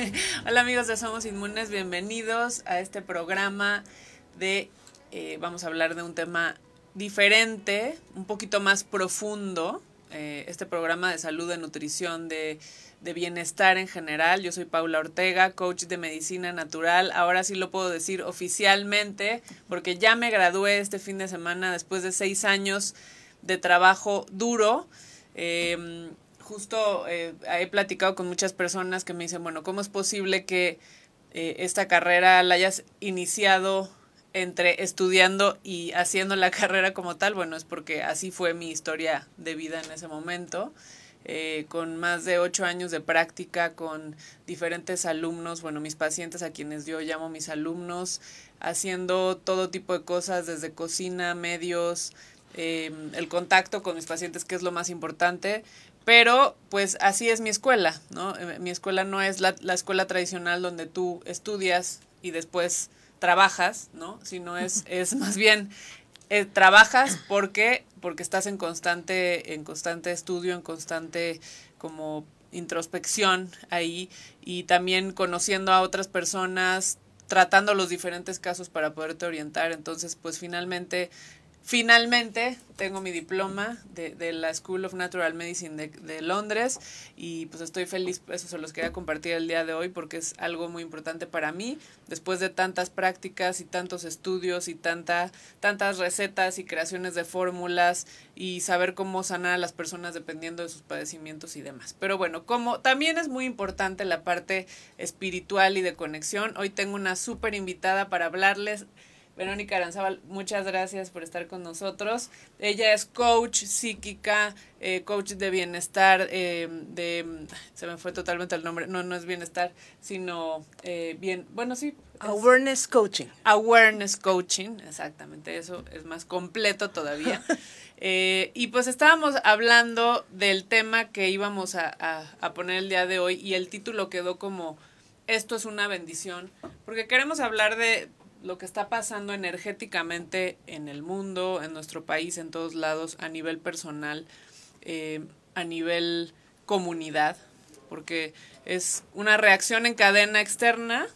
Hola amigos de Somos Inmunes, bienvenidos a este programa de, eh, vamos a hablar de un tema diferente, un poquito más profundo, eh, este programa de salud, de nutrición, de, bienestar en general. Yo soy Paula Ortega, coach de medicina natural. Ahora sí lo puedo decir oficialmente porque ya me gradué este fin de semana después de seis años de trabajo duro. Eh, justo eh, he platicado con muchas personas que me dicen, bueno, ¿cómo es posible que eh, esta carrera la hayas iniciado entre estudiando y haciendo la carrera como tal? Bueno, es porque así fue mi historia de vida en ese momento. Eh, con más de ocho años de práctica con diferentes alumnos, bueno, mis pacientes a quienes yo llamo mis alumnos, haciendo todo tipo de cosas desde cocina, medios, eh, el contacto con mis pacientes, que es lo más importante, pero pues así es mi escuela, ¿no? Eh, mi escuela no es la, la escuela tradicional donde tú estudias y después trabajas, ¿no? Sino es, es más bien eh, trabajas porque porque estás en constante en constante estudio, en constante como introspección ahí y también conociendo a otras personas, tratando los diferentes casos para poderte orientar. Entonces, pues finalmente Finalmente tengo mi diploma de, de, la School of Natural Medicine de, Londres y pues estoy feliz, eso se los quería compartir el día de hoy porque es algo muy importante para mí, después de tantas prácticas y tantos estudios y tanta, tantas recetas y creaciones de fórmulas y saber cómo sanar a las personas dependiendo de sus padecimientos y demás. Pero bueno, como también es muy importante la parte espiritual y de conexión, hoy tengo una súper invitada para hablarles Verónica Aranzábal, muchas gracias por estar con nosotros. Ella es coach psíquica, eh, coach de bienestar, eh, de, se me fue totalmente el nombre, no, no es bienestar, sino eh, bien, bueno, sí. Awareness Coaching. Awareness Coaching, exactamente, eso es más completo todavía. Eh, y pues estábamos hablando del tema que íbamos a, a, a poner el día de hoy y el título quedó como esto es una bendición, porque queremos hablar de lo que está pasando energéticamente en el mundo, en nuestro país, en todos lados, a nivel personal, eh, a nivel comunidad, porque es una reacción en cadena externa.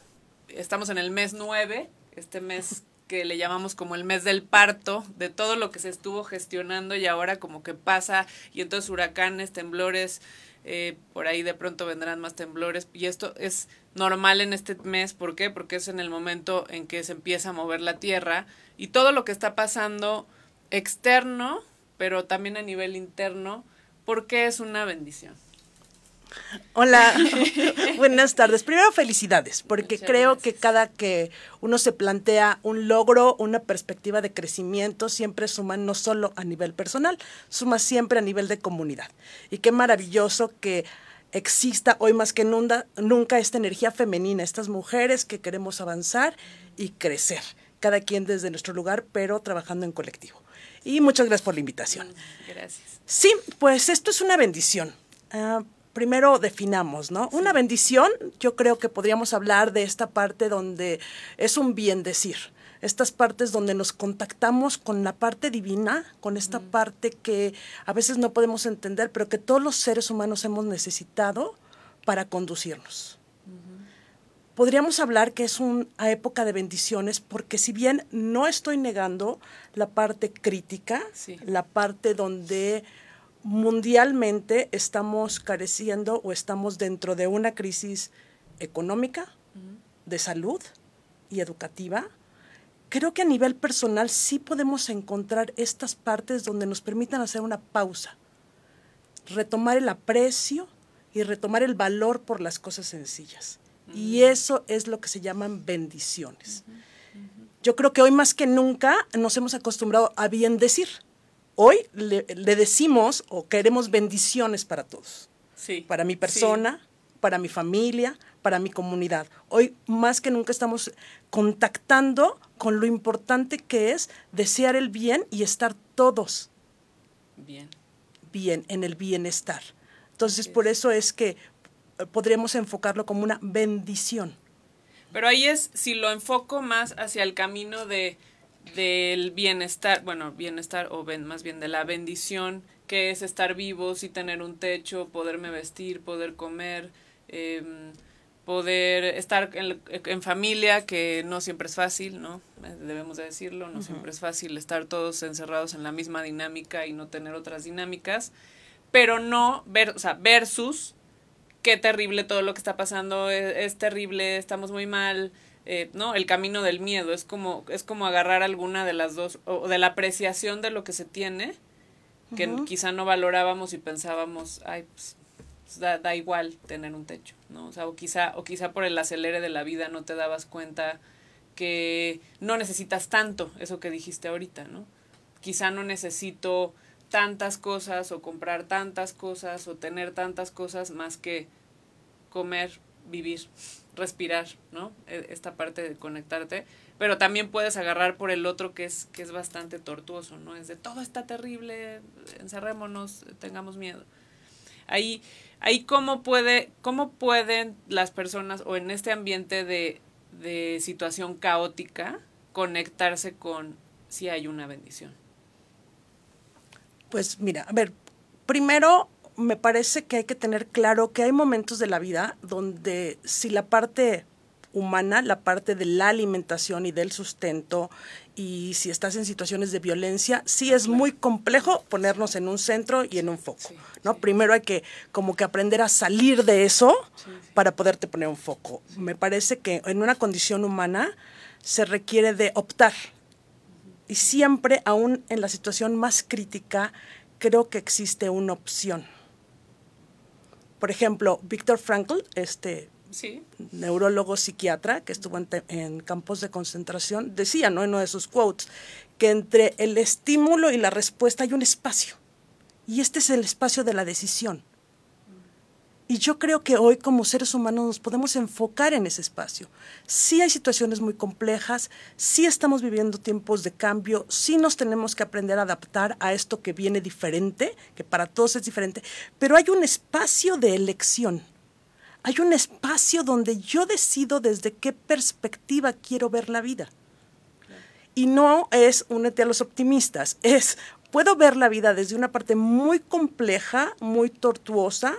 Estamos en el mes 9, este mes que le llamamos como el mes del parto, de todo lo que se estuvo gestionando y ahora como que pasa, y entonces huracanes, temblores, eh, por ahí de pronto vendrán más temblores y esto es normal en este mes, ¿por qué? Porque es en el momento en que se empieza a mover la Tierra y todo lo que está pasando externo, pero también a nivel interno, porque es una bendición. Hola, buenas tardes. Primero felicidades, porque Muchas creo gracias. que cada que uno se plantea un logro, una perspectiva de crecimiento, siempre suma no solo a nivel personal, suma siempre a nivel de comunidad. Y qué maravilloso que exista hoy más que nunca, nunca esta energía femenina, estas mujeres que queremos avanzar y crecer, cada quien desde nuestro lugar, pero trabajando en colectivo. Y muchas gracias por la invitación. Gracias. Sí, pues esto es una bendición. Uh, primero definamos, ¿no? Una bendición, yo creo que podríamos hablar de esta parte donde es un bien decir, estas partes donde nos contactamos con la parte divina, con esta mm. parte que a veces no podemos entender, pero que todos los seres humanos hemos necesitado para conducirnos. Uh -huh. Podríamos hablar que es una época de bendiciones porque si bien no estoy negando la parte crítica, sí. la parte donde mundialmente estamos careciendo o estamos dentro de una crisis económica, uh -huh. de salud y educativa, creo que a nivel personal sí podemos encontrar estas partes donde nos permitan hacer una pausa, retomar el aprecio y retomar el valor por las cosas sencillas. Uh -huh. Y eso es lo que se llaman bendiciones. Uh -huh. Yo creo que hoy más que nunca nos hemos acostumbrado a bien decir. Hoy le, le, decimos o queremos bendiciones para todos. Sí. Para mi persona, sí. para mi familia, para mi comunidad. Hoy más que nunca estamos contactando con lo importante que es desear el bien y estar todos bien, bien en el bienestar. Entonces, por eso es que eh, podríamos enfocarlo como una bendición. Pero ahí es, si lo enfoco más hacia el camino de del bienestar, bueno, bienestar o ben, más bien de la bendición, que es estar vivos y tener un techo, poderme vestir, poder comer, em, poder estar en, familia, que no siempre es fácil, ¿no? Debemos de decirlo, no siempre es fácil estar todos encerrados en la misma dinámica y no tener otras dinámicas, pero no, ver, o sea, versus qué terrible todo lo que está pasando, e, es, terrible, estamos muy mal, eh, ¿no? El camino del miedo, es como, es como agarrar alguna de las dos, o de la apreciación de lo que se tiene, que quizá no valorábamos y pensábamos, ay, pues da, da, igual tener un techo, ¿no? O sea, o quizá, o quizá por el acelere de la vida no te dabas cuenta que no necesitas tanto, eso que dijiste ahorita, ¿no? Quizá no necesito tantas cosas o comprar tantas cosas o tener tantas cosas más que comer, vivir, respirar, ¿no? E, esta parte de conectarte, pero también puedes agarrar por el otro que es que es bastante tortuoso, ¿no? Es de todo está terrible, encerrémonos, tengamos miedo. Ahí ahí cómo puede, cómo pueden las personas o en este ambiente de, de situación caótica conectarse con si hay una bendición. Pues mira, a ver, primero me parece que hay que tener claro que hay momentos de la vida donde si la parte humana, la parte de la alimentación y del sustento, y si estás en situaciones de violencia, sí es muy complejo ponernos en un centro y en un foco, ¿no? Primero hay que como que aprender a salir de eso para poderte poner un foco. Me parece que en una condición humana se requiere de optar. Y siempre, aún en la situación más crítica, creo que existe una opción. Por ejemplo, Víctor Frankl, este neurólogo psiquiatra que estuvo en, campos de concentración, decía ¿no? en uno de sus quotes que entre el estímulo y la respuesta hay un espacio. Y este es el espacio de la decisión. Y yo creo que hoy como seres humanos nos podemos enfocar en ese espacio. Sí hay situaciones muy complejas, sí estamos viviendo tiempos de cambio, sí nos tenemos que aprender a adaptar a esto que viene diferente, que para todos es diferente, pero hay un espacio de elección hay un espacio donde yo decido desde qué perspectiva quiero ver la vida. Y no es únete a los optimistas, es puedo ver la vida desde una parte muy compleja, muy tortuosa,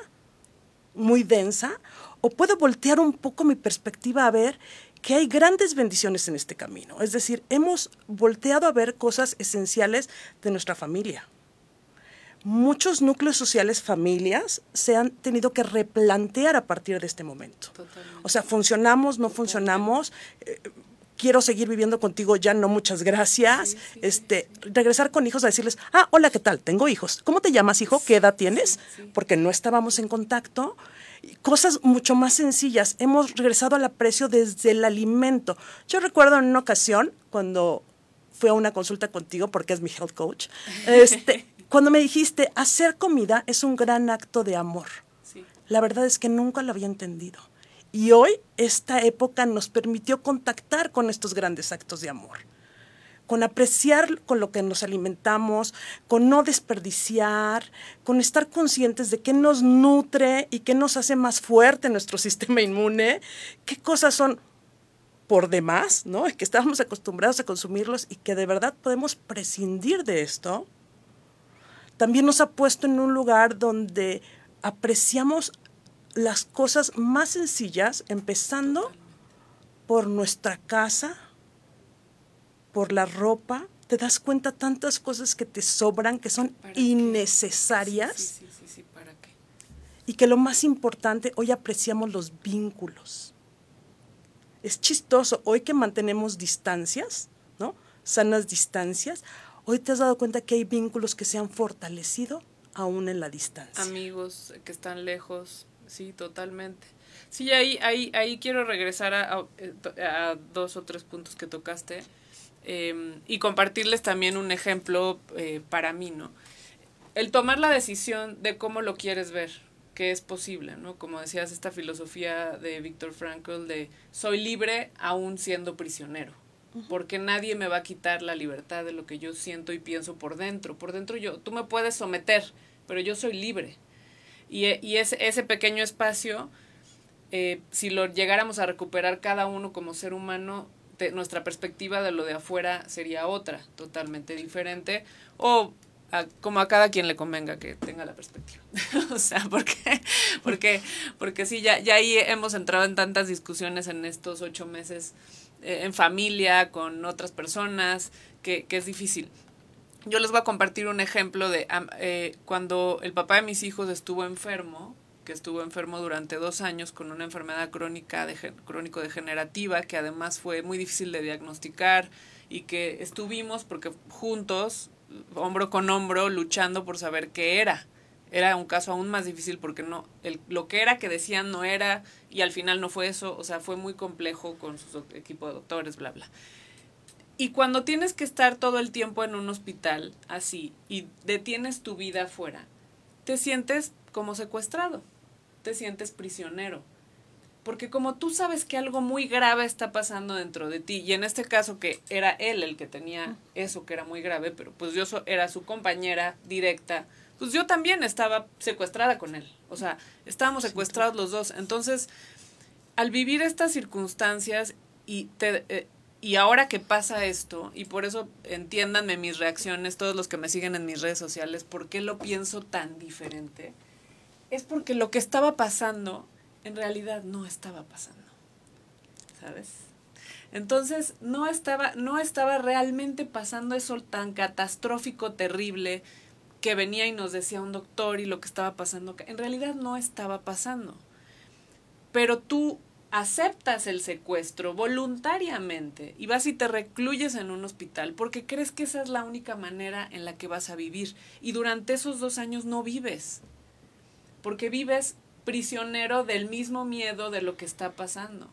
muy densa, o puedo voltear un poco mi perspectiva a ver que hay grandes bendiciones en este camino. Es decir, hemos volteado a ver cosas esenciales de nuestra familia muchos núcleos sociales, familias, se han tenido que replantear a partir de este momento. O sea, funcionamos, no funcionamos. Eh, quiero seguir viviendo contigo, ya no, muchas gracias. Este, regresar con hijos a decirles, ah, hola, ¿qué tal? Tengo hijos. ¿Cómo te llamas, hijo? ¿Qué edad tienes? Porque no estábamos en contacto. Cosas mucho más sencillas. Hemos regresado al aprecio desde el alimento. Yo recuerdo en una ocasión, cuando fui a una consulta contigo, porque es mi health coach, este, cuando me dijiste, hacer comida es un gran acto de amor. La verdad es que nunca lo había entendido. Y hoy esta época nos permitió contactar con estos grandes actos de amor, con apreciar con lo que nos alimentamos, con no desperdiciar, con estar conscientes de qué nos nutre y qué nos hace más fuerte nuestro sistema inmune, qué cosas son por demás, ¿no? Que estábamos acostumbrados a consumirlos y que de verdad podemos prescindir de esto también nos ha puesto en un lugar donde apreciamos las cosas más sencillas, empezando por nuestra casa, por la ropa. Te das cuenta tantas cosas que te sobran, que son innecesarias. Sí, sí, sí, ¿para qué? Y que lo más importante, hoy apreciamos los vínculos. Es chistoso, hoy que mantenemos distancias, ¿no? Sanas distancias, Hoy te has dado cuenta que hay vínculos que se han fortalecido aún en la distancia. Amigos que están lejos, sí, totalmente. Sí, ahí, ahí, ahí quiero regresar a, a, dos o tres puntos que tocaste em, y compartirles también un ejemplo eh, para mí, ¿no? El tomar la decisión de cómo lo quieres ver, que es posible, ¿no? Como decías, esta filosofía de Víctor Frankl de soy libre aún siendo prisionero porque nadie me va a quitar la libertad de lo que yo siento y pienso por dentro. Por dentro yo, tú me puedes someter, pero yo soy libre. Y, y ese, ese pequeño espacio, eh, si lo llegáramos a recuperar cada uno como ser humano, nuestra perspectiva de lo de afuera sería otra, totalmente diferente. O como a cada quien le convenga que tenga la perspectiva. o sea, porque, porque, porque sí, ya, ya ahí hemos entrado en tantas discusiones en estos ocho meses eh, en familia, con otras personas, que, que, es difícil. Yo les voy a compartir un ejemplo de eh, cuando el papá de mis hijos estuvo enfermo, que estuvo enfermo durante dos años con una enfermedad crónica de, crónico degenerativa que además fue muy difícil de diagnosticar y que estuvimos porque juntos hombro con hombro luchando por saber qué era. Era un caso aún más difícil porque no el, lo que era que decían no era y al final no fue eso, o sea, fue muy complejo con su equipo de doctores, bla, bla. Y cuando tienes que estar todo el tiempo en un hospital así y detienes tu vida afuera, te sientes como secuestrado, te sientes prisionero porque como tú sabes que algo muy grave está pasando dentro de ti, y en este caso que era él el que tenía eso que era muy grave, pero pues yo era su compañera directa, pues yo también estaba secuestrada con él, o sea, estábamos secuestrados los dos. Entonces, al vivir estas circunstancias y te... Eh, y ahora que pasa esto, y por eso entiéndanme mis reacciones, todos los que me siguen en mis redes sociales, ¿por qué lo pienso tan diferente? Es porque lo que estaba pasando en realidad no estaba pasando. ¿Sabes? Entonces no estaba, no estaba realmente pasando eso tan catastrófico, terrible, que venía y nos decía un doctor y lo que estaba pasando. En realidad no estaba pasando. Pero tú aceptas el secuestro voluntariamente y vas y te recluyes en un hospital porque crees que esa es la única manera en la que vas a vivir. Y durante esos dos años no vives. Porque vives prisionero del mismo miedo de lo que está pasando.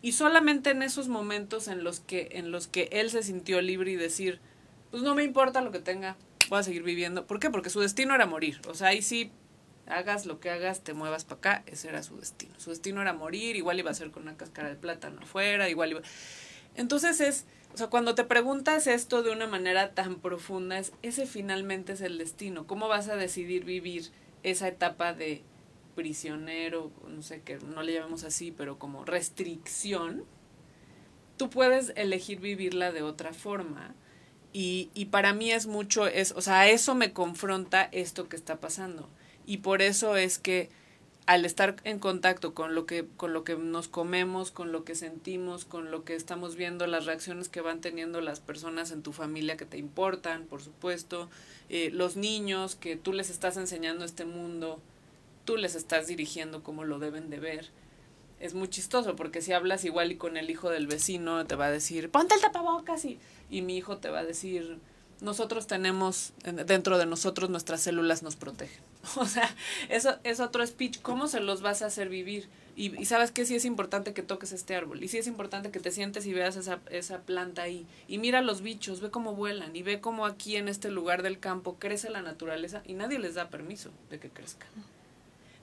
Y solamente en esos momentos en los que, en los que él se sintió libre y decir, pues no me importa lo que tenga, voy a seguir viviendo. ¿Por qué? Porque su destino era morir. O sea, ahí sí, hagas lo que hagas, te muevas para acá, ese era su destino. Su destino era morir, igual iba a ser con una cáscara de plátano afuera, igual iba... Entonces es, o sea, cuando te preguntas esto de una manera tan profunda, es, ese finalmente es el destino. ¿Cómo vas a decidir vivir esa etapa de prisionero, no sé que no le llamemos así, pero como restricción, tú puedes elegir vivirla de otra forma. Y, y para mí es mucho, es, o sea, eso me confronta esto que está pasando. Y por eso es que al estar en contacto con lo que con lo que nos comemos, con lo que sentimos, con lo que estamos viendo, las reacciones que van teniendo las personas en tu familia que te importan, por supuesto, eh, los niños que tú les estás enseñando este mundo, tú les estás dirigiendo como lo deben de ver. Es muy chistoso porque si hablas igual y con el hijo del vecino te va a decir, ponte el tapabocas y, y mi hijo te va a decir, nosotros tenemos, dentro de nosotros nuestras células nos protegen. O sea, eso es otro speech. ¿Cómo se los vas a hacer vivir? Y, y, sabes que sí es importante que toques este árbol. Y sí es importante que te sientes y veas esa, esa planta ahí. Y mira los bichos, ve cómo vuelan. Y ve cómo aquí en este lugar del campo crece la naturaleza y nadie les da permiso de que crezca.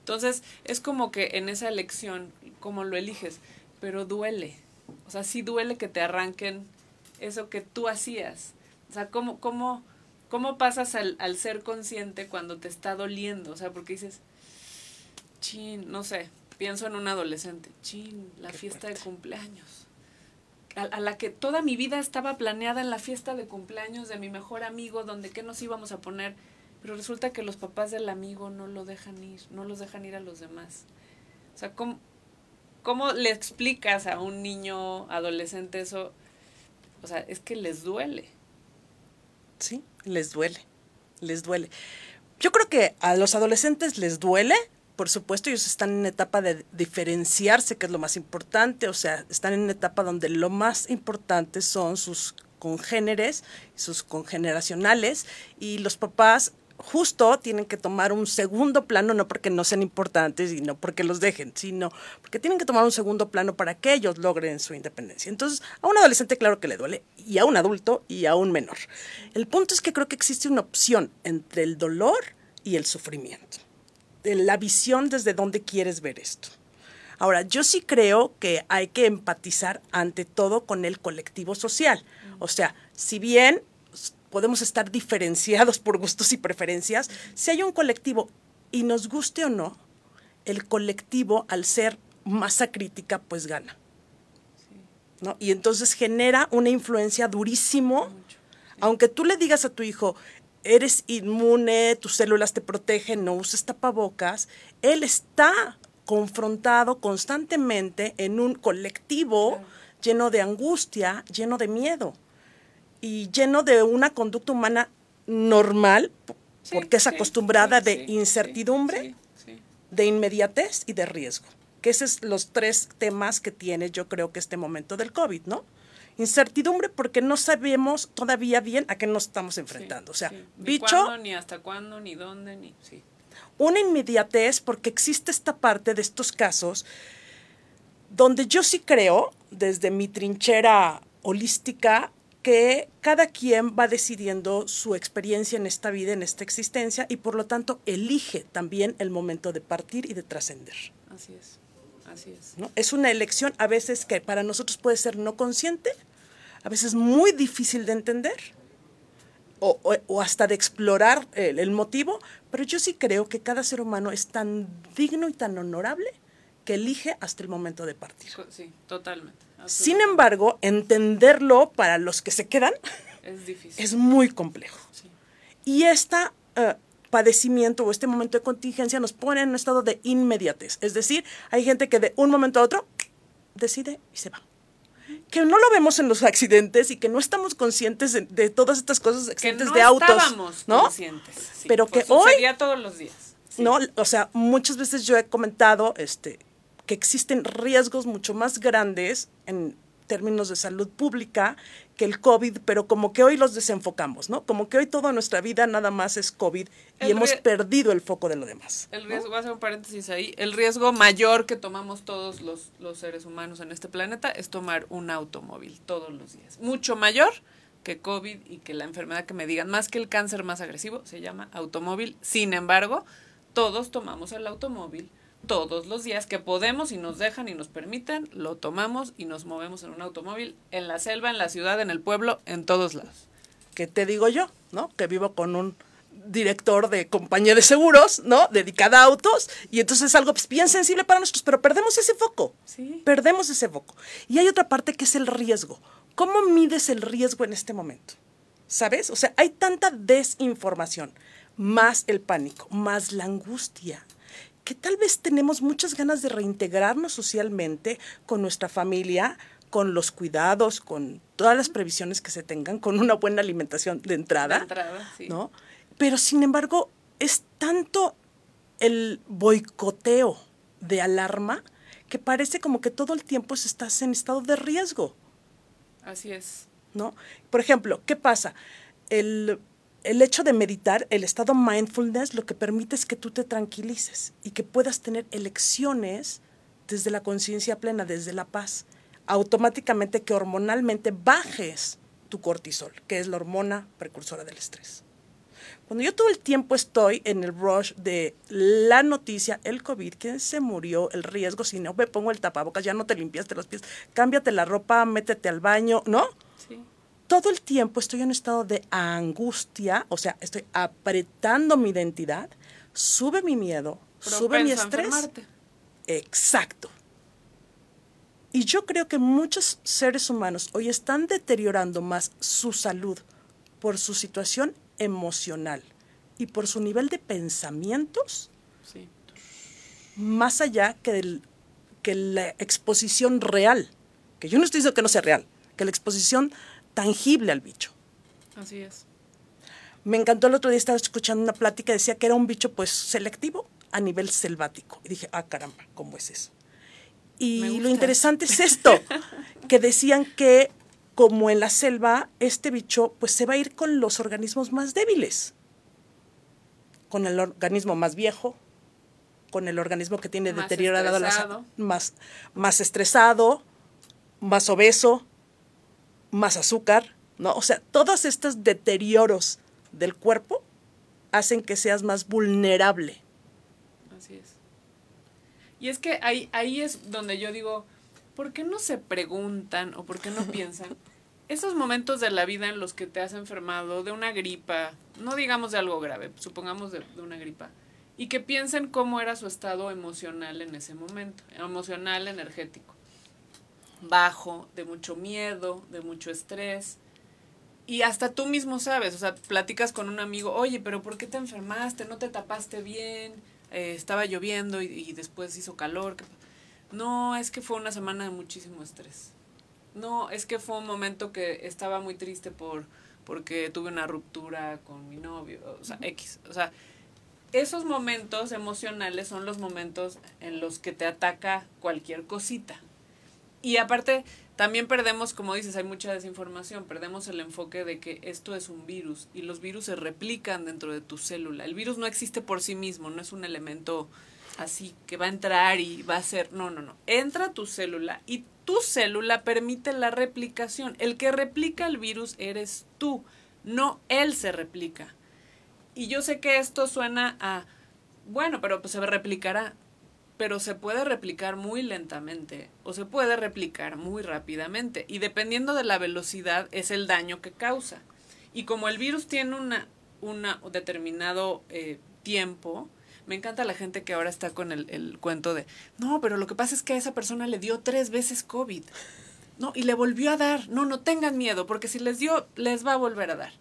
Entonces, es como que en esa elección, como lo eliges, pero duele. O sea, sí duele que te arranquen eso que tú hacías. O sea, ¿cómo, cómo, cómo pasas al, al ser consciente cuando te está doliendo? O sea, porque dices, chin, no sé, pienso en un adolescente, chin, la fiesta de cumpleaños. A, a, la que toda mi vida estaba planeada en la fiesta de cumpleaños de mi mejor amigo, donde qué nos íbamos a poner pero resulta que los papás del amigo no lo dejan ir, no los dejan ir a los demás. O sea, ¿cómo, cómo le explicas a un niño adolescente eso? O sea, es que les duele. Sí, les duele, les duele. Yo creo que a los adolescentes les duele, por supuesto, ellos están en etapa de diferenciarse, que es lo más importante, o sea, están en una etapa donde lo más importante son sus congéneres, sus congeneracionales, y los papás justo tienen que tomar un segundo plano, no porque no sean importantes y no porque los dejen, sino porque tienen que tomar un segundo plano para que ellos logren su independencia. Entonces, a un adolescente claro que le duele, y a un adulto y a un menor. El punto es que creo que existe una opción entre el dolor y el sufrimiento, la visión desde donde quieres ver esto. Ahora, yo sí creo que hay que empatizar ante todo con el colectivo social. O sea, si bien podemos estar diferenciados por gustos y preferencias, si hay un colectivo y nos guste o no, el colectivo al ser masa crítica pues gana. ¿no? Y entonces genera una influencia durísimo, aunque tú le digas a tu hijo, eres inmune, tus células te protegen, no uses tapabocas, él está confrontado constantemente en un colectivo lleno de angustia, lleno de miedo y lleno de una conducta humana normal, porque es acostumbrada de incertidumbre, de inmediatez y de riesgo. Que esos son los tres temas que tiene yo creo que este momento del COVID, ¿no? Incertidumbre porque no sabemos todavía bien a qué nos estamos enfrentando. o sea, bicho... ni hasta cuándo, ni dónde, ni... Sí. Una inmediatez porque existe esta parte de estos casos donde yo sí creo, desde mi trinchera holística, que cada quien va decidiendo su experiencia en esta vida, en esta existencia, y por lo tanto elige también el momento de partir y de trascender. Así es, así es. ¿no? Es una elección a veces que para nosotros puede ser no consciente, a veces muy difícil de entender, o, o, hasta de explorar el, el motivo, pero yo sí creo que cada ser humano es tan digno y tan honorable que elige hasta el momento de partir. Sí, totalmente. Sin embargo, entenderlo para los que se quedan es, difícil. es muy complejo. Y este padecimiento o este momento de contingencia nos pone en un estado de inmediatez. Es decir, hay gente que de un momento a otro decide y se va. Que no lo vemos en los accidentes y que no estamos conscientes de, todas estas cosas, accidentes no de autos. Estábamos ¿no? conscientes. Pero que hoy. todos los días. No, o sea, muchas veces yo he comentado, este, que existen riesgos mucho más grandes en términos de salud pública que el COVID, pero como que hoy los desenfocamos, ¿no? Como que hoy toda nuestra vida nada más es COVID y hemos perdido el foco de lo demás. El riesgo, voy a hacer un paréntesis ahí, el riesgo mayor que tomamos todos los, los seres humanos en este planeta es tomar un automóvil todos los días. Mucho mayor que COVID y que la enfermedad que me digan, más que el cáncer más agresivo, se llama automóvil. Sin embargo, todos tomamos el automóvil todos los días que podemos y nos dejan y nos permiten, lo tomamos y nos movemos en un automóvil en la selva, en la ciudad, en el pueblo, en todos lados. ¿Qué te digo yo? ¿No? Que vivo con un director de compañía de seguros, ¿no? Dedicada a autos, y entonces es algo pues, bien sensible para nosotros, pero perdemos ese foco. Sí. Perdemos ese foco. Y hay otra parte que es el riesgo. ¿Cómo mides el riesgo en este momento? ¿Sabes? O sea, hay tanta desinformación, más el pánico, más la angustia, que tal vez tenemos muchas ganas de reintegrarnos socialmente con nuestra familia, con los cuidados, con todas las previsiones que se tengan, con una buena alimentación de entrada, de entrada sí. ¿no? Pero sin embargo, es tanto el boicoteo de alarma que parece como que todo el tiempo estás en estado de riesgo. Así es. ¿No? Por ejemplo, ¿qué pasa? El el hecho de meditar, el estado mindfulness, lo que permite es que tú te tranquilices y que puedas tener elecciones desde la conciencia plena, desde la paz. Automáticamente que hormonalmente bajes tu cortisol, que es la hormona precursora del estrés. Cuando yo todo el tiempo estoy en el rush de la noticia, el COVID, quién se murió, el riesgo, si no me pongo el tapabocas, ya no te limpiaste los pies, cámbiate la ropa, métete al baño, ¿no? Sí todo el tiempo estoy en un estado de angustia, o sea, estoy apretando mi identidad, sube mi miedo, sube mi estrés. Exacto. Y yo creo que muchos seres humanos hoy están deteriorando más su salud por su situación emocional y por su nivel de pensamientos, sí. más allá que, que la exposición real, que yo no estoy diciendo que no sea real, que la exposición tangible al bicho. Así es. Me encantó el otro día, estaba escuchando una plática, decía que era un bicho pues selectivo a nivel selvático. Y dije, ah, caramba, ¿cómo es eso? Y lo interesante es esto, que decían que como en la selva, este bicho pues se va a ir con los organismos más débiles, con el organismo más viejo, con el organismo que tiene más deteriorado estresado. la más, más estresado, más obeso, más azúcar, ¿no? O sea, todos estos deterioros del cuerpo hacen que seas más vulnerable. Así es. Y es que ahí, ahí es donde yo digo, ¿por qué no se preguntan o por qué no piensan esos momentos de la vida en los que te has enfermado de una gripa, no digamos de algo grave, supongamos de, de una gripa, y que piensen cómo era su estado emocional en ese momento, emocional, energético? Bajo, de mucho miedo, de mucho estrés. y hasta tú mismo sabes, o sea, platicas con un amigo, oye, pero ¿por qué te enfermaste? ¿No te tapaste bien? Eh, estaba lloviendo y, después hizo calor. No, es que fue una semana de muchísimo estrés. No, es que fue un momento que estaba muy triste por porque tuve una ruptura con mi novio, o sea, X. O sea, esos momentos emocionales son los momentos en los que te ataca cualquier cosita. Y aparte, también perdemos, como dices, hay mucha desinformación, perdemos el enfoque de que esto es un virus y los virus se replican dentro de tu célula. El virus no existe por sí mismo, no es un elemento así que va a entrar y va a ser, no, no, no. Entra tu célula y tu célula permite la replicación. El que replica el virus eres tú, no él se replica. Y yo sé que esto suena a, bueno, pero pues se replicará pero se puede replicar muy lentamente o se puede replicar muy rápidamente y dependiendo de la velocidad es el daño que causa. Y como el virus tiene una, una determinado eh, tiempo, me encanta la gente que ahora está con el, el, cuento de, no, pero lo que pasa es que a esa persona le dio tres veces COVID. No, y le volvió a dar. No, no tengan miedo, porque si les dio, les va a volver a dar.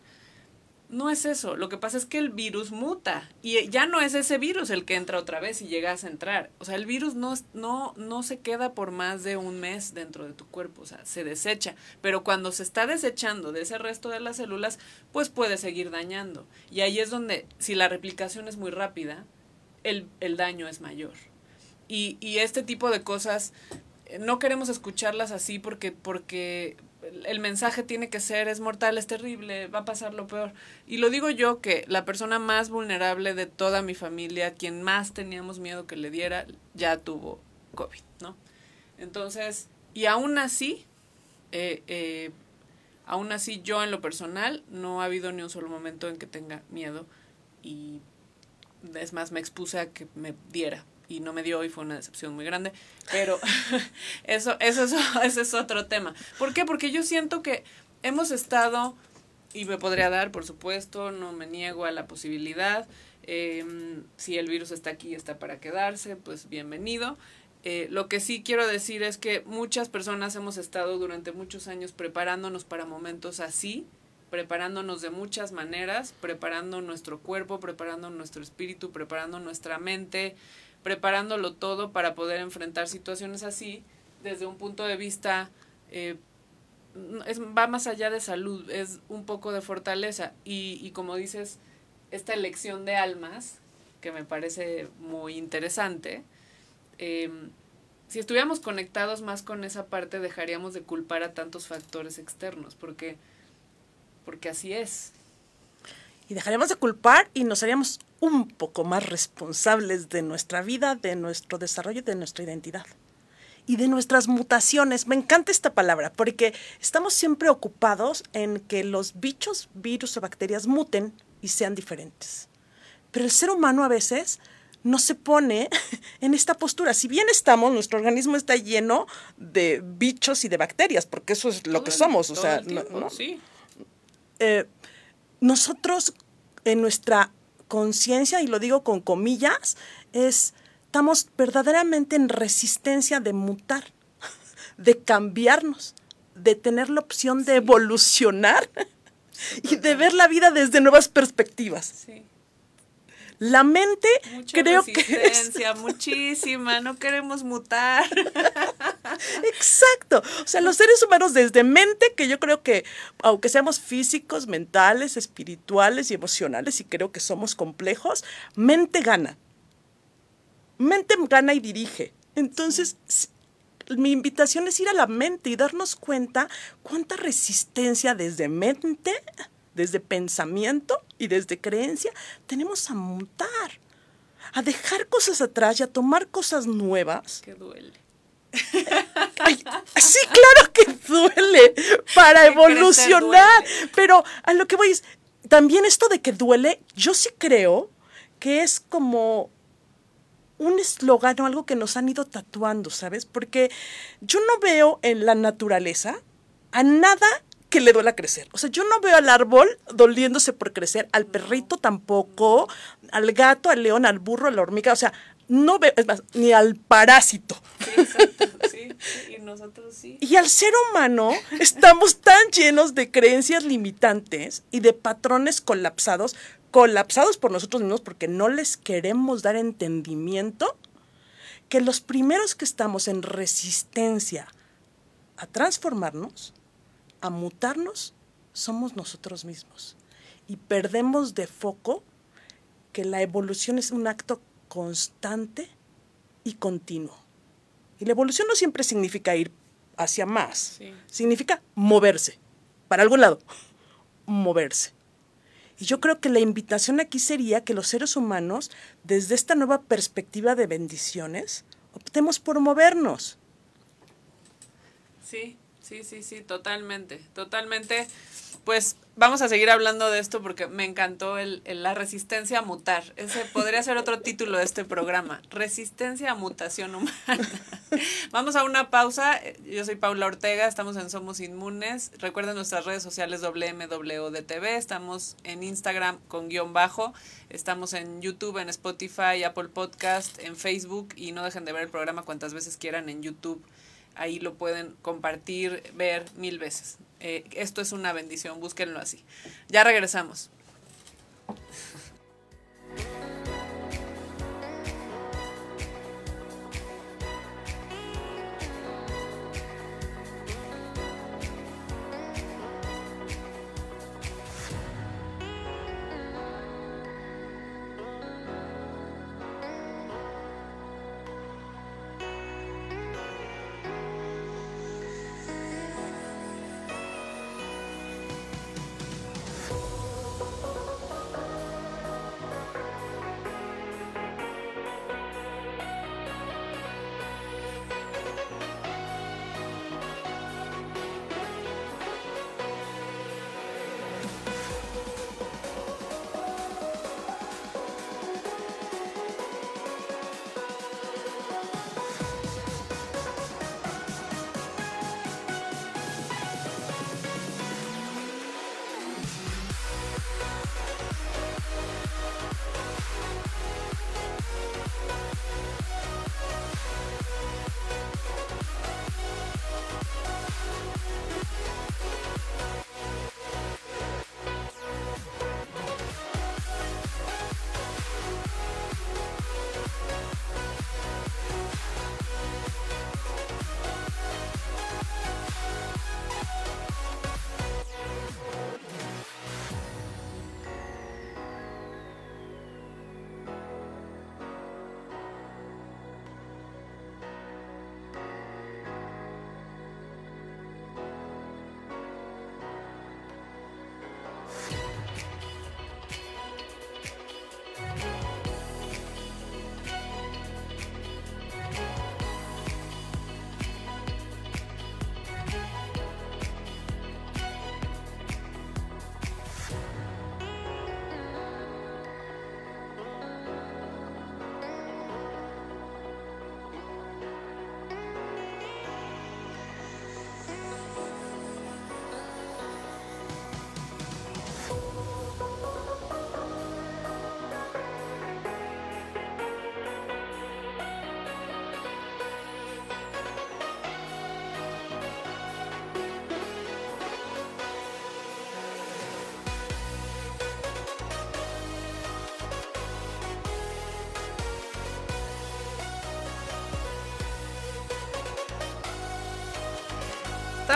No es eso, lo que pasa es que el virus muta y ya no es ese virus el que entra otra vez y llegas a entrar. O sea, el virus no, no, no se queda por más de un mes dentro de tu cuerpo, o sea, se desecha. Pero cuando se está desechando de ese resto de las células, pues puede seguir dañando. Y ahí es donde, si la replicación es muy rápida, el, el daño es mayor. Y, y este tipo de cosas eh, no queremos escucharlas así porque, porque el mensaje tiene que ser es mortal, es terrible, va a pasar lo peor. Y lo digo yo que la persona más vulnerable de toda mi familia, quien más teníamos miedo que le diera, ya tuvo COVID, ¿no? Entonces, y aún así, eh, eh, aún así yo en lo personal no ha habido ni un solo momento en que tenga miedo y es más me expuse a que me diera y no me dio y fue una decepción muy grande. Pero eso, eso, eso, ese es otro tema. ¿Por qué? Porque yo siento que hemos estado, y me podría dar, por supuesto, no me niego a la posibilidad. Em, si el virus está aquí, está para quedarse, pues bienvenido. Eh, lo que sí quiero decir es que muchas personas hemos estado durante muchos años preparándonos para momentos así, preparándonos de muchas maneras, preparando nuestro cuerpo, preparando nuestro espíritu, preparando nuestra mente, preparándolo todo para poder enfrentar situaciones así desde un punto de vista eh, es, va más allá de salud, es un poco de fortaleza y, y como dices, esta elección de almas, que me parece muy interesante, em, si estuviéramos conectados más con esa parte, dejaríamos de culpar a tantos factores externos, porque, porque así es. Y dejaríamos de culpar y nos haríamos un poco más responsables de nuestra vida, de nuestro desarrollo, de nuestra identidad y de nuestras mutaciones. Me encanta esta palabra porque estamos siempre ocupados en que los bichos, virus o bacterias muten y sean diferentes. Pero el ser humano a veces no se pone en esta postura. Si bien estamos, nuestro organismo está lleno de bichos y de bacterias, porque eso es lo que somos. O sea, ¿no? Sí. Eh, nosotros en nuestra conciencia, y lo digo con comillas, es, estamos verdaderamente en resistencia de mutar, de cambiarnos, de tener la opción de evolucionar y de ver la vida desde nuevas perspectivas. La mente creo que es... muchísima, no queremos mutar. Exacto. O sea, los seres humanos desde mente, que yo creo que, aunque seamos físicos, mentales, espirituales y emocionales, y creo que somos complejos, mente gana. Mente gana y dirige. Entonces, mi invitación es ir a la mente y darnos cuenta cuánta resistencia desde mente desde pensamiento y desde creencia, tenemos a montar, a dejar cosas atrás y a tomar cosas nuevas. Que duele. sí, claro que duele para evolucionar. Pero a lo que voy es, también esto de que duele, yo sí creo que es como un eslogan o algo que nos han ido tatuando, ¿sabes? Porque yo no veo en la naturaleza a nada que le duela crecer. O sea, yo no veo al árbol doliéndose por crecer, al perrito tampoco, al gato, al león, al burro, a la hormiga. O sea, no ve, es más, ni al parásito. Exacto, sí, sí, y nosotros sí. Y al ser humano estamos tan llenos de creencias limitantes y de patrones colapsados, colapsados por nosotros mismos porque no les queremos dar entendimiento, que los primeros que estamos en resistencia a transformarnos, a mutarnos, somos nosotros mismos. Y perdemos de foco que la evolución es un acto constante y continuo. Y la evolución no siempre significa ir hacia más, Sí. significa moverse, para algún lado, moverse. Y yo creo que la invitación aquí sería que los seres humanos, desde esta nueva perspectiva de bendiciones, optemos por movernos. Sí, sí, sí, sí, totalmente, totalmente. Pues vamos a seguir hablando de esto porque me encantó el, el- la resistencia a mutar. Ese podría ser otro título de este programa, Resistencia a Mutación Humana. vamos a una pausa. Yo soy Paula Ortega, estamos en Somos Inmunes. Recuerden nuestras redes sociales WMWDTV, estamos en Instagram con guion bajo, estamos en YouTube, en Spotify, Apple Podcast, en Facebook y no dejen de ver el programa cuantas veces quieran en YouTube. Ahí lo pueden compartir, ver mil veces. Eh, esto es una bendición, búsquenlo así. Ya regresamos.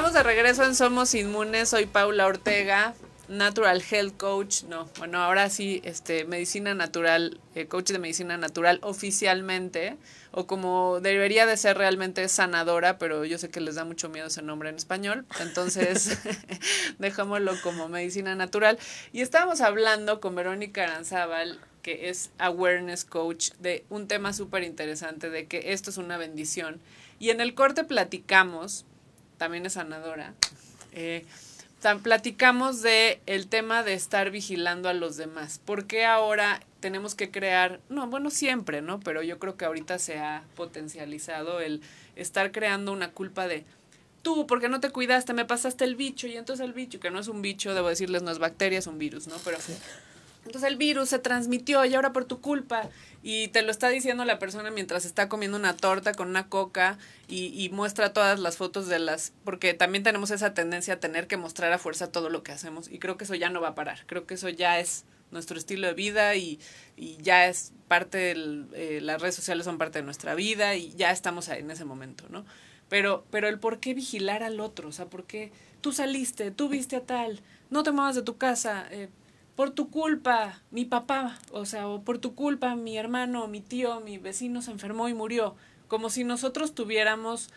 Estamos de regreso en Somos Inmunes. Soy Paula Ortega, Natural Health Coach. No, bueno, ahora sí, este, medicina natural, eh, coach de medicina natural oficialmente, o como debería de ser realmente sanadora, pero yo sé que les da mucho miedo ese nombre en español. Entonces, dejámoslo como medicina natural. Y estábamos hablando con Verónica Aranzábal que es Awareness Coach, de un tema súper interesante, de que esto es una bendición. Y en el corte platicamos, también es sanadora, eh, platicamos de el tema de estar vigilando a los demás. ¿Por qué ahora tenemos que crear, no, bueno, siempre, ¿no? Pero yo creo que ahorita se ha potencializado el estar creando una culpa de tú, porque no te cuidaste, me pasaste el bicho, y entonces el bicho, que no es un bicho, debo decirles, no es bacteria, es un virus, ¿no? Pero Entonces el virus se transmitió y ahora por tu culpa. Y te lo está diciendo la persona mientras está comiendo una torta con una coca y, muestra todas las fotos de las... Porque también tenemos esa tendencia a tener que mostrar a fuerza todo lo que hacemos. Y creo que eso ya no va a parar. Creo que eso ya es nuestro estilo de vida y, y ya es parte del... Eh, las redes sociales son parte de nuestra vida y ya estamos en ese momento, ¿no? Pero, pero el por qué vigilar al otro, o sea, por qué tú saliste, tú viste a tal, no te muevas de tu casa, eh, por tu culpa, mi papá, o sea, o por tu culpa, mi hermano, mi tío, mi vecino se enfermó y murió, como si nosotros tuviéramos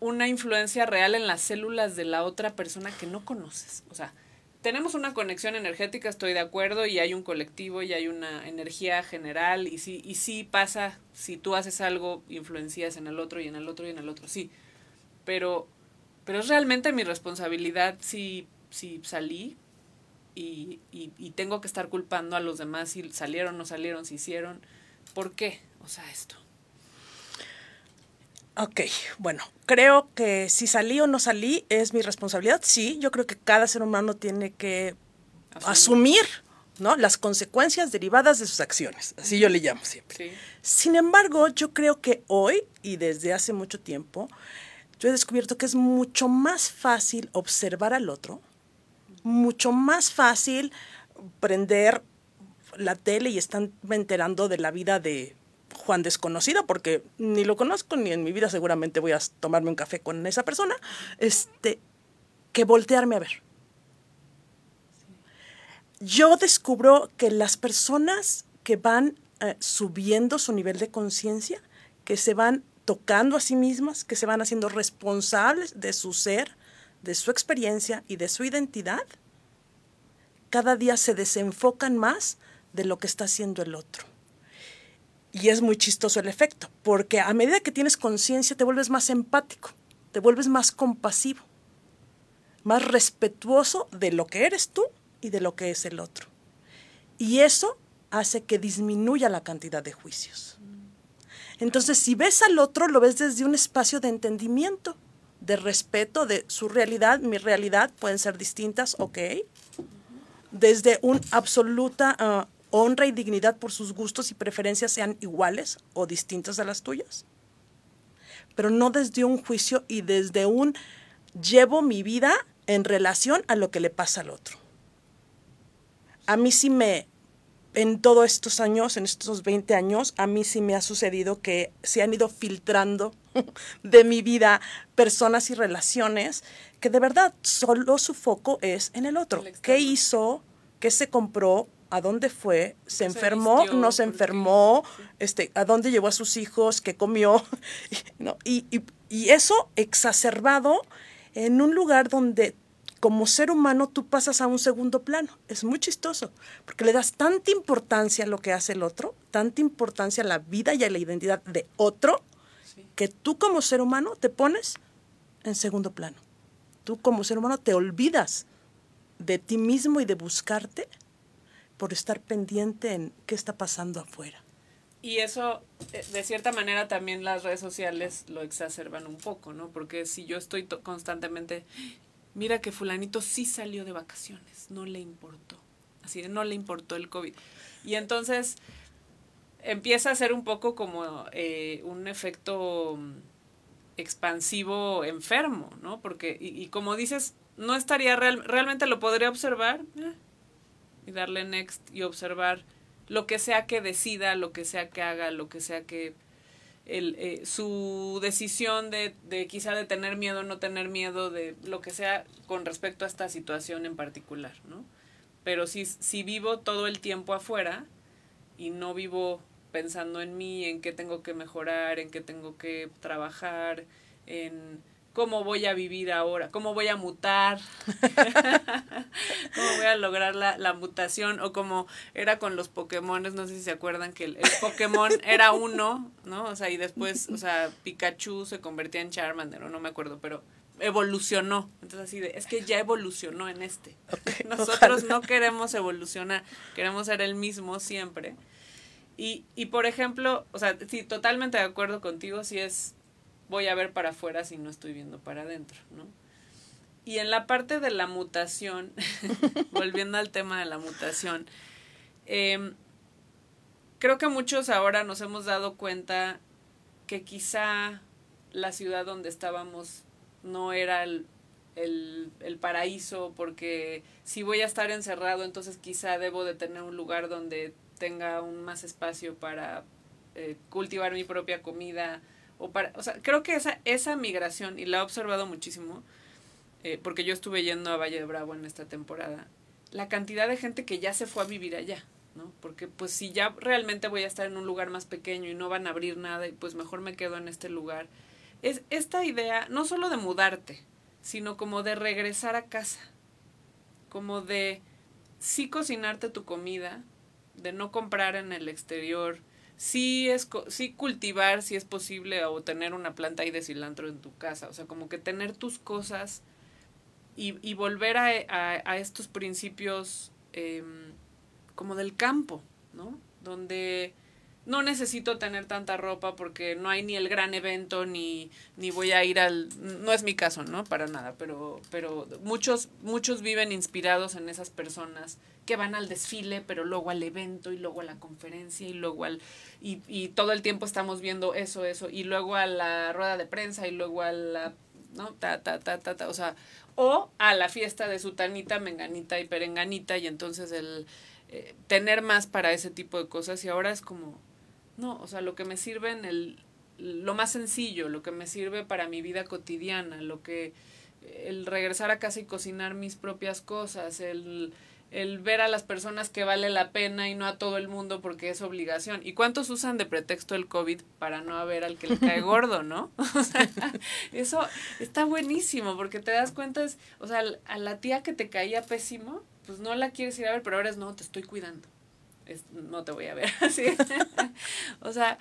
una influencia real en las células de la otra persona que no conoces. O sea, tenemos una conexión energética, estoy de acuerdo, y hay un colectivo y hay una energía general, y sí, y sí pasa, si tú haces algo, influencias en el otro y en el otro y en el otro, sí. Pero, pero es realmente mi responsabilidad si, si salí, y, y, y, tengo que estar culpando a los demás si salieron, no salieron, si hicieron. ¿Por qué? O sea, esto. Ok, bueno, creo que si salí o no salí es mi responsabilidad. Sí, yo creo que cada ser humano tiene que asumir, asumir ¿no? las consecuencias derivadas de sus acciones. Así yo le llamo siempre. Sí. Sin embargo, yo creo que hoy y desde hace mucho tiempo, yo he descubierto que es mucho más fácil observar al otro mucho más fácil prender la tele y están enterando de la vida de Juan desconocido, porque ni lo conozco, ni en mi vida seguramente voy a tomarme un café con esa persona, este, que voltearme a ver. Yo descubro que las personas que van eh, subiendo su nivel de conciencia, que se van tocando a sí mismas, que se van haciendo responsables de su ser, de su experiencia y de su identidad, cada día se desenfocan más de lo que está haciendo el otro. Y es muy chistoso el efecto, porque a medida que tienes conciencia te vuelves más empático, te vuelves más compasivo, más respetuoso de lo que eres tú y de lo que es el otro. Y eso hace que disminuya la cantidad de juicios. Entonces, si ves al otro, lo ves desde un espacio de entendimiento de respeto de su realidad, mi realidad, pueden ser distintas, ok. Desde una absoluta uh, honra y dignidad por sus gustos y preferencias sean iguales o distintas a las tuyas. Pero no desde un juicio y desde un llevo mi vida en relación a lo que le pasa al otro. A mí sí me, en todos estos años, en estos 20 años, a mí sí me ha sucedido que se han ido filtrando de mi vida personas y relaciones que de verdad solo su foco es en el otro. ¿Qué hizo? ¿Qué se compró? ¿A dónde fue? ¿Se enfermó? Se ¿No se enfermó? Este, ¿A dónde llevó a sus hijos? ¿Qué comió? ¿No? Y, y, y eso exacerbado en un lugar donde como ser humano tú pasas a un segundo plano. Es muy chistoso, porque le das tanta importancia a lo que hace el otro, tanta importancia a la vida y a la identidad de otro, que tú como ser humano te pones en segundo plano. Tú como ser humano te olvidas de ti mismo y de buscarte por estar pendiente en qué está pasando afuera. Y eso, eh, de cierta manera, también las redes sociales lo exacerban un poco, ¿no? Porque si yo estoy constantemente, mira que fulanito sí salió de vacaciones, no le importó. Así de no le importó el COVID. Y entonces empieza a ser un poco como eh, un efecto expansivo enfermo, ¿no? Porque, y, como dices, no estaría real, realmente lo podría observar eh, y darle next y observar lo que sea que decida, lo que sea que haga, lo que sea que el, eh, su decisión de, de quizá de tener miedo, no tener miedo, de lo que sea con respecto a esta situación en particular, ¿no? Pero si, si vivo todo el tiempo afuera y no vivo pensando en mí, en qué tengo que mejorar, en qué tengo que trabajar, en cómo voy a vivir ahora, cómo voy a mutar, cómo voy a lograr la, la, mutación, o como era con los Pokémon, no sé si se acuerdan que el, el, Pokémon era uno, ¿no? O sea, y después, o sea, Pikachu se convertía en Charmander, o no me acuerdo, pero evolucionó. Entonces así de, es que ya evolucionó en este. Nosotros no queremos evolucionar, queremos ser el mismo siempre. Y, y por ejemplo, o sea, sí, totalmente de acuerdo contigo, si es voy a ver para afuera si no estoy viendo para adentro, ¿no? Y en la parte de la mutación, volviendo al tema de la mutación, Em, creo que muchos ahora nos hemos dado cuenta que quizá la ciudad donde estábamos no era el, el, paraíso, porque si voy a estar encerrado, entonces quizá debo de tener un lugar donde tenga un más espacio para eh, cultivar mi propia comida. O, para, o sea, creo que esa, esa migración, y la he observado muchísimo, eh, porque yo estuve yendo a Valle de Bravo en esta temporada, la cantidad de gente que ya se fue a vivir allá, ¿no? Porque pues si ya realmente voy a estar en un lugar más pequeño y no van a abrir nada, y pues mejor me quedo en este lugar. Es esta idea, no solo de mudarte, sino como de regresar a casa, como de sí cocinarte tu comida, de no comprar en el exterior, sí, es, sí cultivar si es posible o tener una planta ahí de cilantro en tu casa, o sea, como que tener tus cosas y, y volver a, a, estos principios em, como del campo, ¿no? Donde no necesito tener tanta ropa porque no hay ni el gran evento ni, ni voy a ir al no es mi caso no para nada pero pero muchos muchos viven inspirados en esas personas que van al desfile pero luego al evento y luego a la conferencia y luego al y, y todo el tiempo estamos viendo eso eso y luego a la rueda de prensa y luego a la no ta ta ta ta, ta o sea o a la fiesta de sutanita menganita y perenganita y entonces el eh, tener más para ese tipo de cosas y ahora es como no, o sea, lo que me sirve en el, lo más sencillo, lo que me sirve para mi vida cotidiana, lo que, el regresar a casa y cocinar mis propias cosas, el, el ver a las personas que vale la pena y no a todo el mundo porque es obligación. ¿Y cuántos usan de pretexto el COVID para no ver al que le cae gordo, no? O sea, eso está buenísimo porque te das cuenta, es, o sea, a la tía que te caía pésimo, pues no la quieres ir a ver, pero ahora es no, te estoy cuidando no te voy a ver así. o sea,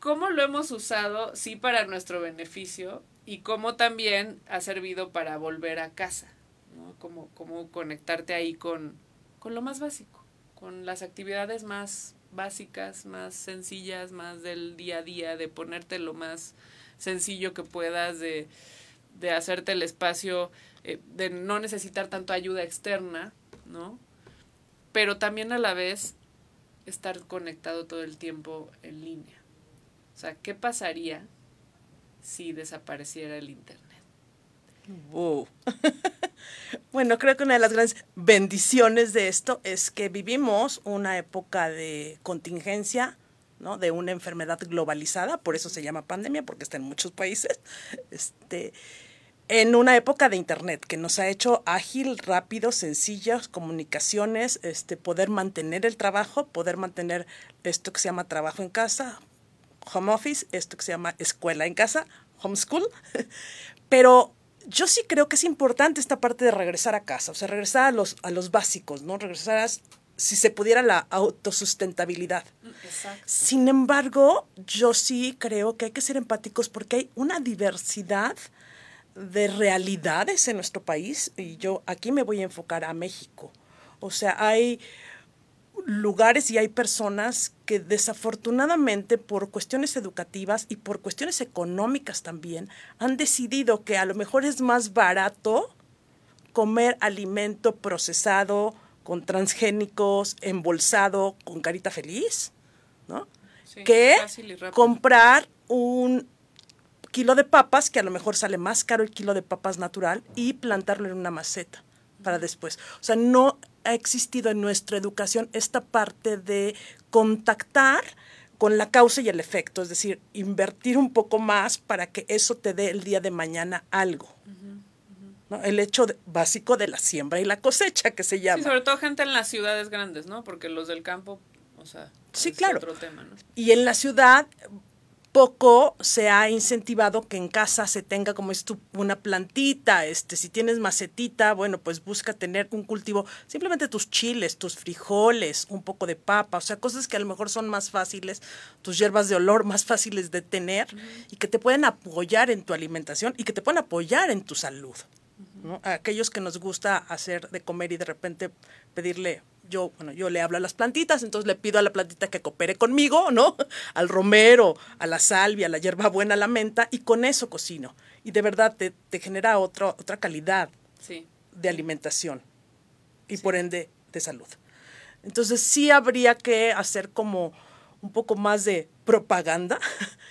cómo lo hemos usado, sí, para nuestro beneficio y cómo también ha servido para volver a casa, ¿no? Como, como conectarte ahí con, con lo más básico, con las actividades más básicas, más sencillas, más del día a día, de ponerte lo más sencillo que puedas, de, de hacerte el espacio, eh, de no necesitar tanto ayuda externa, ¿no? Pero también a la vez estar conectado todo el tiempo en línea. O sea, ¿qué pasaría si desapareciera el Internet? bueno, creo que una de las grandes bendiciones de esto es que vivimos una época de contingencia, ¿no? De una enfermedad globalizada, por eso se llama pandemia, porque está en muchos países. Este, en una época de internet que nos ha hecho ágil, rápido, sencillas comunicaciones, este, poder mantener el trabajo, poder mantener esto que se llama trabajo en casa, home office, esto que se llama escuela en casa, homeschool. Pero yo sí creo que es importante esta parte de regresar a casa, o sea, regresar a los, a los básicos, ¿no? Regresar a, si se pudiera, la autosustentabilidad. Exacto. Sin embargo, yo sí creo que hay que ser empáticos porque hay una diversidad de realidades en nuestro país y yo aquí me voy a enfocar a México. O sea, hay lugares y hay personas que desafortunadamente por cuestiones educativas y por cuestiones económicas también han decidido que a lo mejor es más barato comer alimento procesado con transgénicos, embolsado con carita feliz, ¿no? que comprar un kilo de papas, que a lo mejor sale más caro el kilo de papas natural, y plantarlo en una maceta para después. O sea, no ha existido en nuestra educación esta parte de contactar con la causa y el efecto, es decir, invertir un poco más para que eso te dé el día de mañana algo. El hecho básico de la siembra y la cosecha que se llama. Sí, sobre todo gente en las ciudades grandes, ¿no? Porque los del campo, o sea, sí, claro. otro tema, ¿no? Y en la ciudad, poco se ha incentivado que en casa se tenga como es tu, una plantita, este, si tienes macetita, bueno, pues busca tener un cultivo, simplemente tus chiles, tus frijoles, un poco de papa, o sea, cosas que a lo mejor son más fáciles, tus hierbas de olor más fáciles de tener y que te pueden apoyar en tu alimentación y que te pueden apoyar en tu salud. Aquellos que nos gusta hacer de comer y de repente pedirle yo, bueno, yo le hablo a las plantitas, entonces le pido a la plantita que coopere conmigo, ¿no? Al romero, a la salvia, a la hierbabuena, a la menta, y con eso cocino. Y de verdad te, genera otro, otra calidad de alimentación y por ende de salud. Entonces sí habría que hacer como un poco más de propaganda.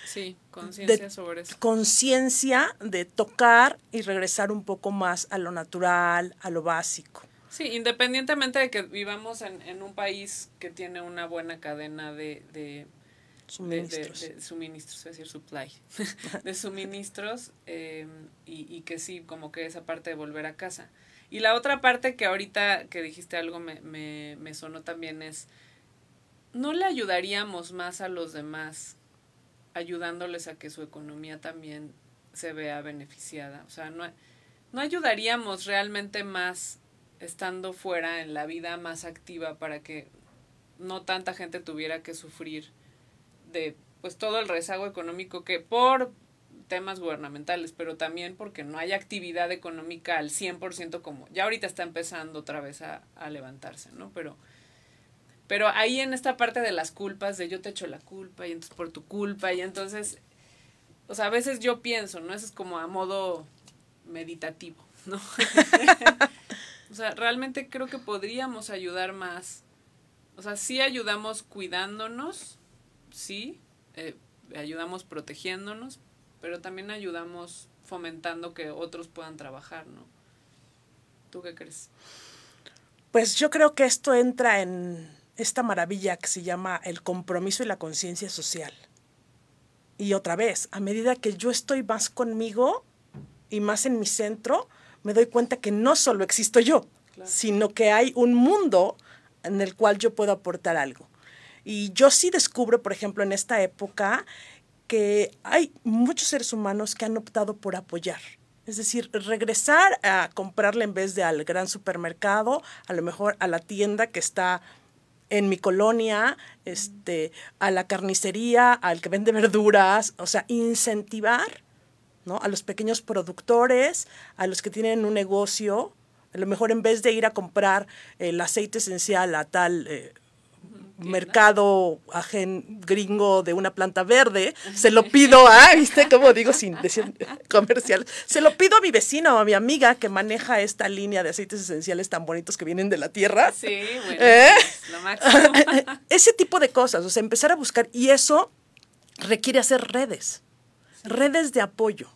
Sí, conciencia sobre eso. Conciencia de tocar y regresar un poco más a lo natural, a lo básico. Sí, independientemente de que vivamos en, en un país que tiene una buena cadena de, de suministros, de, suministros, es decir, supply, de suministros em, y, y, que sí, como que esa parte de volver a casa. Y la otra parte que ahorita que dijiste algo me, me, me sonó también es, ¿no le ayudaríamos más a los demás ayudándoles a que su economía también se vea beneficiada? O sea, no, no ayudaríamos realmente más estando fuera en la vida más activa para que no tanta gente tuviera que sufrir de pues todo el rezago económico que por temas gubernamentales, pero también porque no hay actividad económica al 100% como ya ahorita está empezando otra vez a, a levantarse, ¿no? Pero pero ahí en esta parte de las culpas, de yo te echo la culpa y entonces por tu culpa y entonces, o sea, a veces yo pienso, ¿no? Eso es como a modo meditativo, ¿no? o sea, realmente creo que podríamos ayudar más. O sea, sí ayudamos cuidándonos, sí, eh, ayudamos protegiéndonos, pero también ayudamos fomentando que otros puedan trabajar, ¿no? ¿Tú qué crees? Pues yo creo que esto entra en esta maravilla que se llama el compromiso y la conciencia social. Y otra vez, a medida que yo estoy más conmigo y más en mi centro, me doy cuenta que no solo existo yo, sino que hay un mundo en el cual yo puedo aportar algo. Y yo sí descubro, por ejemplo, en esta época, que hay muchos seres humanos que han optado por apoyar. Es decir, regresar a comprarle en vez de al gran supermercado, a lo mejor a la tienda que está en mi colonia, este, a la carnicería, al que vende verduras, o sea, incentivar ¿no? a los pequeños productores, a los que tienen un negocio, a lo mejor en vez de ir a comprar el aceite esencial a tal eh, mercado ajen gringo de una planta verde, se lo pido a, ¿viste cómo digo sin decir comercial? Se lo pido a mi vecino o a mi amiga que maneja esta línea de aceites esenciales tan bonitos que vienen de la tierra. Sí, bueno, ¿Eh? lo máximo. Ese tipo de cosas, o sea, empezar a buscar y eso requiere hacer redes, redes de apoyo.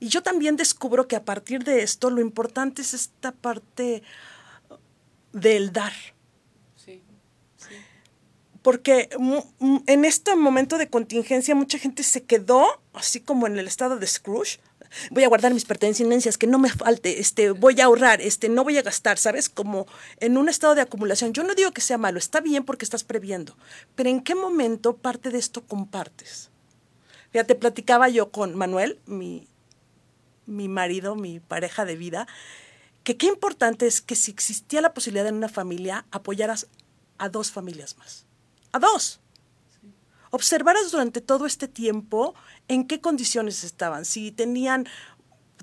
Y yo también descubro que a partir de esto lo importante es esta parte del dar porque en este momento de contingencia mucha gente se quedó así como en el estado de Scrooge. Voy a guardar mis pertenencias, que no me falte, este, voy a ahorrar, este, no voy a gastar, ¿sabes? Como en un estado de acumulación. Yo no digo que sea malo, está bien porque estás previendo, pero ¿en qué momento parte de esto compartes? Fíjate, platicaba yo con Manuel, mi, mi marido, mi pareja de vida, que qué importante es que si existía la posibilidad en una familia, apoyaras a dos familias más a dos. Observaras durante todo este tiempo en qué condiciones estaban, si tenían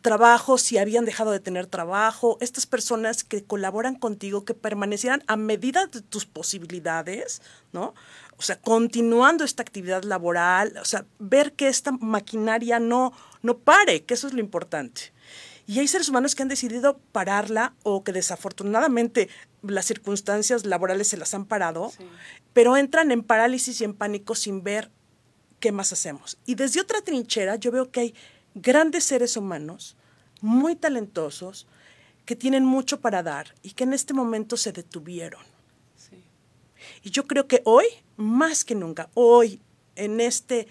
trabajo, si habían dejado de tener trabajo, estas personas que colaboran contigo, que permanecieran a medida de tus posibilidades, ¿no? O sea, continuando esta actividad laboral, o sea, ver que esta maquinaria no, no pare, que eso es lo importante. Y hay seres humanos que han decidido pararla o que desafortunadamente las circunstancias laborales se las han parado, pero entran en parálisis y en pánico sin ver qué más hacemos. Y desde otra trinchera yo veo que hay grandes seres humanos, muy talentosos, que tienen mucho para dar y que en este momento se detuvieron. Y yo creo que hoy, más que nunca, hoy, en este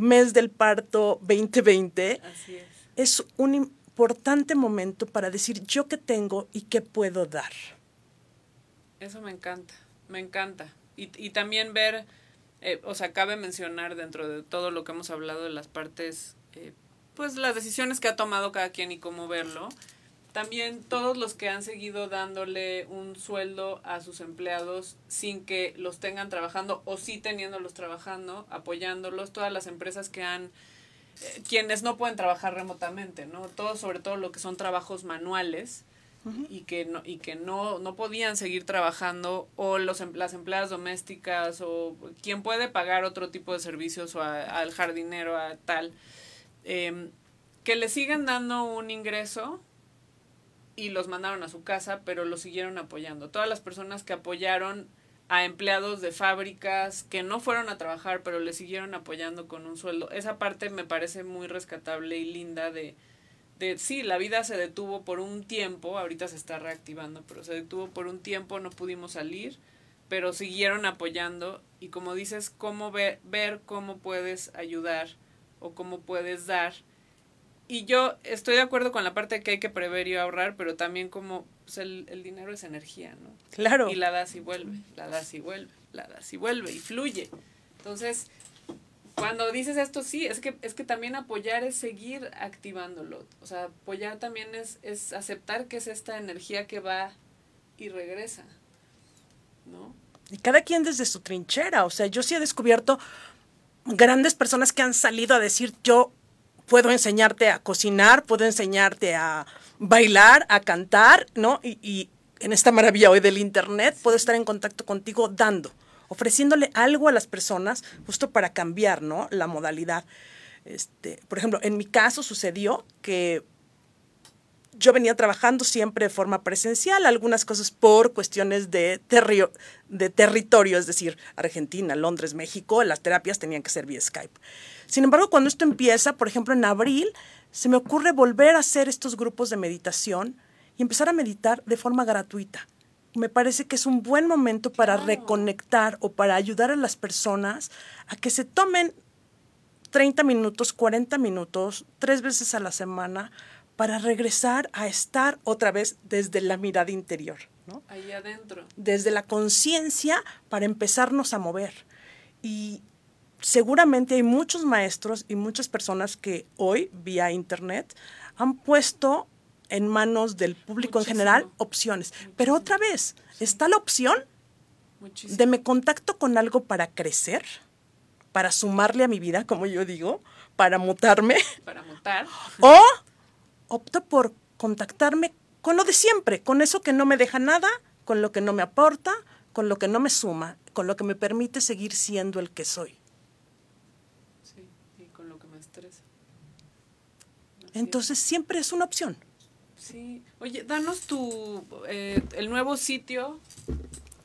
mes del parto 2020, es. es un importante momento para decir yo qué tengo y qué puedo dar. Eso me encanta, me encanta. Y, y también ver, eh, o sea, cabe mencionar dentro de todo lo que hemos hablado de las partes, eh, pues las decisiones que ha tomado cada quien y cómo verlo. También todos los que han seguido dándole un sueldo a sus empleados sin que los tengan trabajando o sí teniéndolos trabajando, apoyándolos, todas las empresas que han eh, quienes no pueden trabajar remotamente, ¿no? Todo, sobre todo lo que son trabajos manuales, y que no y que no no podían seguir trabajando o los em, las empleadas domésticas o quien puede pagar otro tipo de servicios o al jardinero a tal em, que le sigan dando un ingreso y los mandaron a su casa, pero los siguieron apoyando. Todas las personas que apoyaron a empleados de fábricas que no fueron a trabajar, pero le siguieron apoyando con un sueldo. Esa parte me parece muy rescatable y linda de, de, sí, la vida se detuvo por un tiempo, ahorita se está reactivando, pero se detuvo por un tiempo, no pudimos salir, pero siguieron apoyando y como dices, cómo ver, ver cómo puedes ayudar o cómo puedes dar y yo estoy de acuerdo con la parte de que hay que prever y ahorrar, pero también como pues, el, el, dinero es energía, ¿no? Claro. Y la das y vuelve, la das y vuelve, la das y vuelve y fluye. Entonces, cuando dices esto, sí, es que, es que también apoyar es seguir activándolo. O sea, apoyar también es, es aceptar que es esta energía que va y regresa, ¿no? Y cada quien desde su trinchera. O sea, yo sí he descubierto grandes personas que han salido a decir, yo puedo enseñarte a cocinar, puedo enseñarte a bailar, a cantar, ¿no? Y, en esta maravilla hoy del Internet puedo estar en contacto contigo dando, ofreciéndole algo a las personas justo para cambiar, ¿no? La modalidad. Este, por ejemplo, en mi caso sucedió que yo venía trabajando siempre de forma presencial, algunas cosas por cuestiones de, de territorio, es decir, Argentina, Londres, México, las terapias tenían que ser vía Skype. Sin embargo, cuando esto empieza, por ejemplo, en abril, se me ocurre volver a hacer estos grupos de meditación y empezar a meditar de forma gratuita. Me parece que es un buen momento para reconectar o para ayudar a las personas a que se tomen 30 minutos, 40 minutos, tres veces a la semana, para regresar a estar otra vez desde la mirada interior. ¿no? Ahí adentro. Desde la conciencia para empezarnos a mover. Y seguramente hay muchos maestros y muchas personas que hoy, vía Internet, han puesto en manos del público en general opciones. Pero otra vez, está la opción de me contacto con algo para crecer, para sumarle a mi vida, como yo digo, para mutarme. Para mutar. O opto por contactarme con lo de siempre, con eso que no me deja nada, con lo que no me aporta, con lo que no me suma, con lo que me permite seguir siendo el que soy. Entonces siempre es una opción. Sí. Oye, danos tu, eh, el nuevo sitio.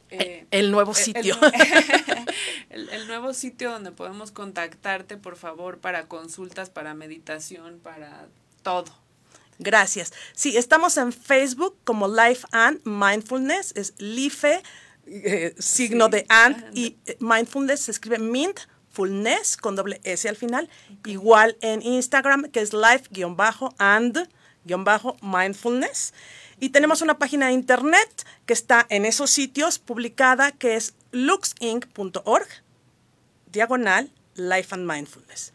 Eh, el nuevo sitio. El, el, nuevo sitio donde podemos contactarte, por favor, para consultas, para meditación, para todo. Gracias. Sí, estamos en Facebook como Life and Mindfulness, es LIFE, eh, signo de and, y Mindfulness se escribe Mint Fullness con doble S al final. Igual en Instagram, que es life-and-mindfulness. Y tenemos una página de internet que está en esos sitios publicada, que es luxinc.org, diagonal, life and mindfulness.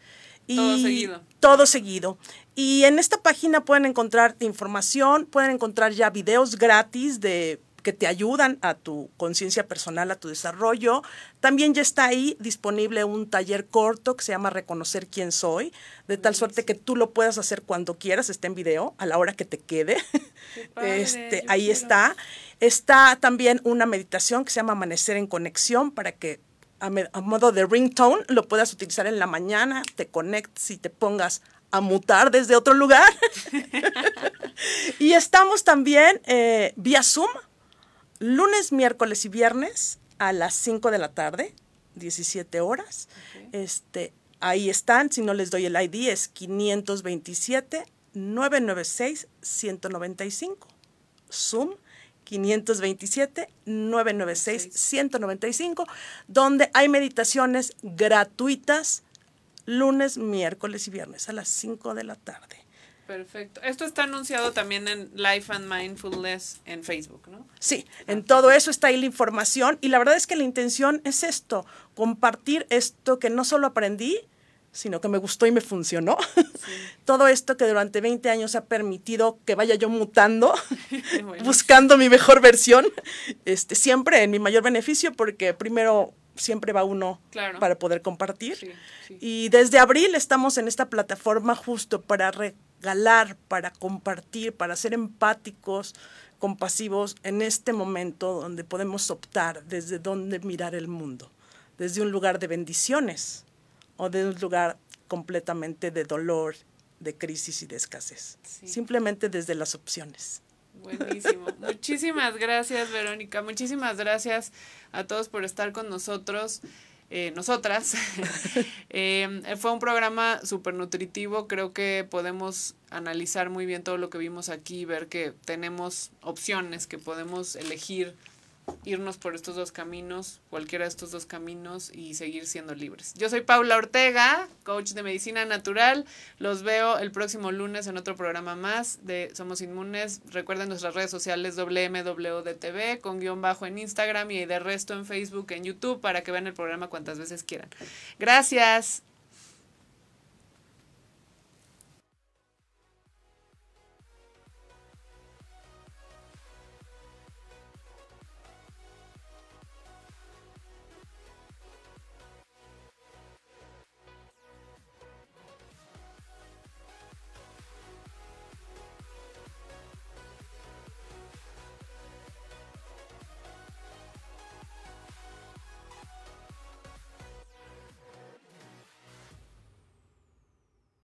Y todo seguido. Todo seguido. Y en esta página pueden encontrar información, pueden encontrar ya videos gratis de que te ayudan a tu conciencia personal, a tu desarrollo. También ya está ahí disponible un taller corto que se llama Reconocer quién soy, de tal suerte que tú lo puedas hacer cuando quieras, está en video, a la hora que te quede. este, ahí está. Está también una meditación que se llama Amanecer en Conexión para que a, modo de ringtone lo puedas utilizar en la mañana, te conectes y te pongas a mutar desde otro lugar. y estamos también eh, vía Zoom lunes, miércoles y viernes a las 5 de la tarde, 17 horas. Este, ahí están, si no les doy el ID, es 527 996 195. Zoom 527 996 195, donde hay meditaciones gratuitas lunes, miércoles y viernes a las 5 de la tarde. Perfecto. Esto está anunciado también en Life and Mindfulness en Facebook, ¿no? Sí, en todo eso está ahí la información y la verdad es que la intención es esto, compartir esto que no solo aprendí, sino que me gustó y me funcionó. Todo esto que durante 20 años ha permitido que vaya yo mutando, buscando mi mejor versión, este, siempre en mi mayor beneficio, porque primero siempre va uno para poder compartir. Y desde abril estamos en esta plataforma justo para regalar, para compartir, para ser empáticos, compasivos en este momento donde podemos optar desde dónde mirar el mundo, desde un lugar de bendiciones o de un lugar completamente de dolor, de crisis y de escasez. Simplemente desde las opciones. Buenísimo. Muchísimas gracias, Verónica. Muchísimas gracias a todos por estar con nosotros. Eh, nosotras. Eh, fue un programa súper nutritivo, creo que podemos analizar muy bien todo lo que vimos aquí, ver que tenemos opciones, que podemos elegir irnos por estos dos caminos, cualquiera de estos dos caminos y seguir siendo libres. Yo soy Paula Ortega, coach de medicina natural. Los veo el próximo lunes en otro programa más de Somos Inmunes. Recuerden nuestras redes sociales WMWDTV con guion bajo en Instagram y de resto en Facebook, en YouTube para que vean el programa cuantas veces quieran. Gracias.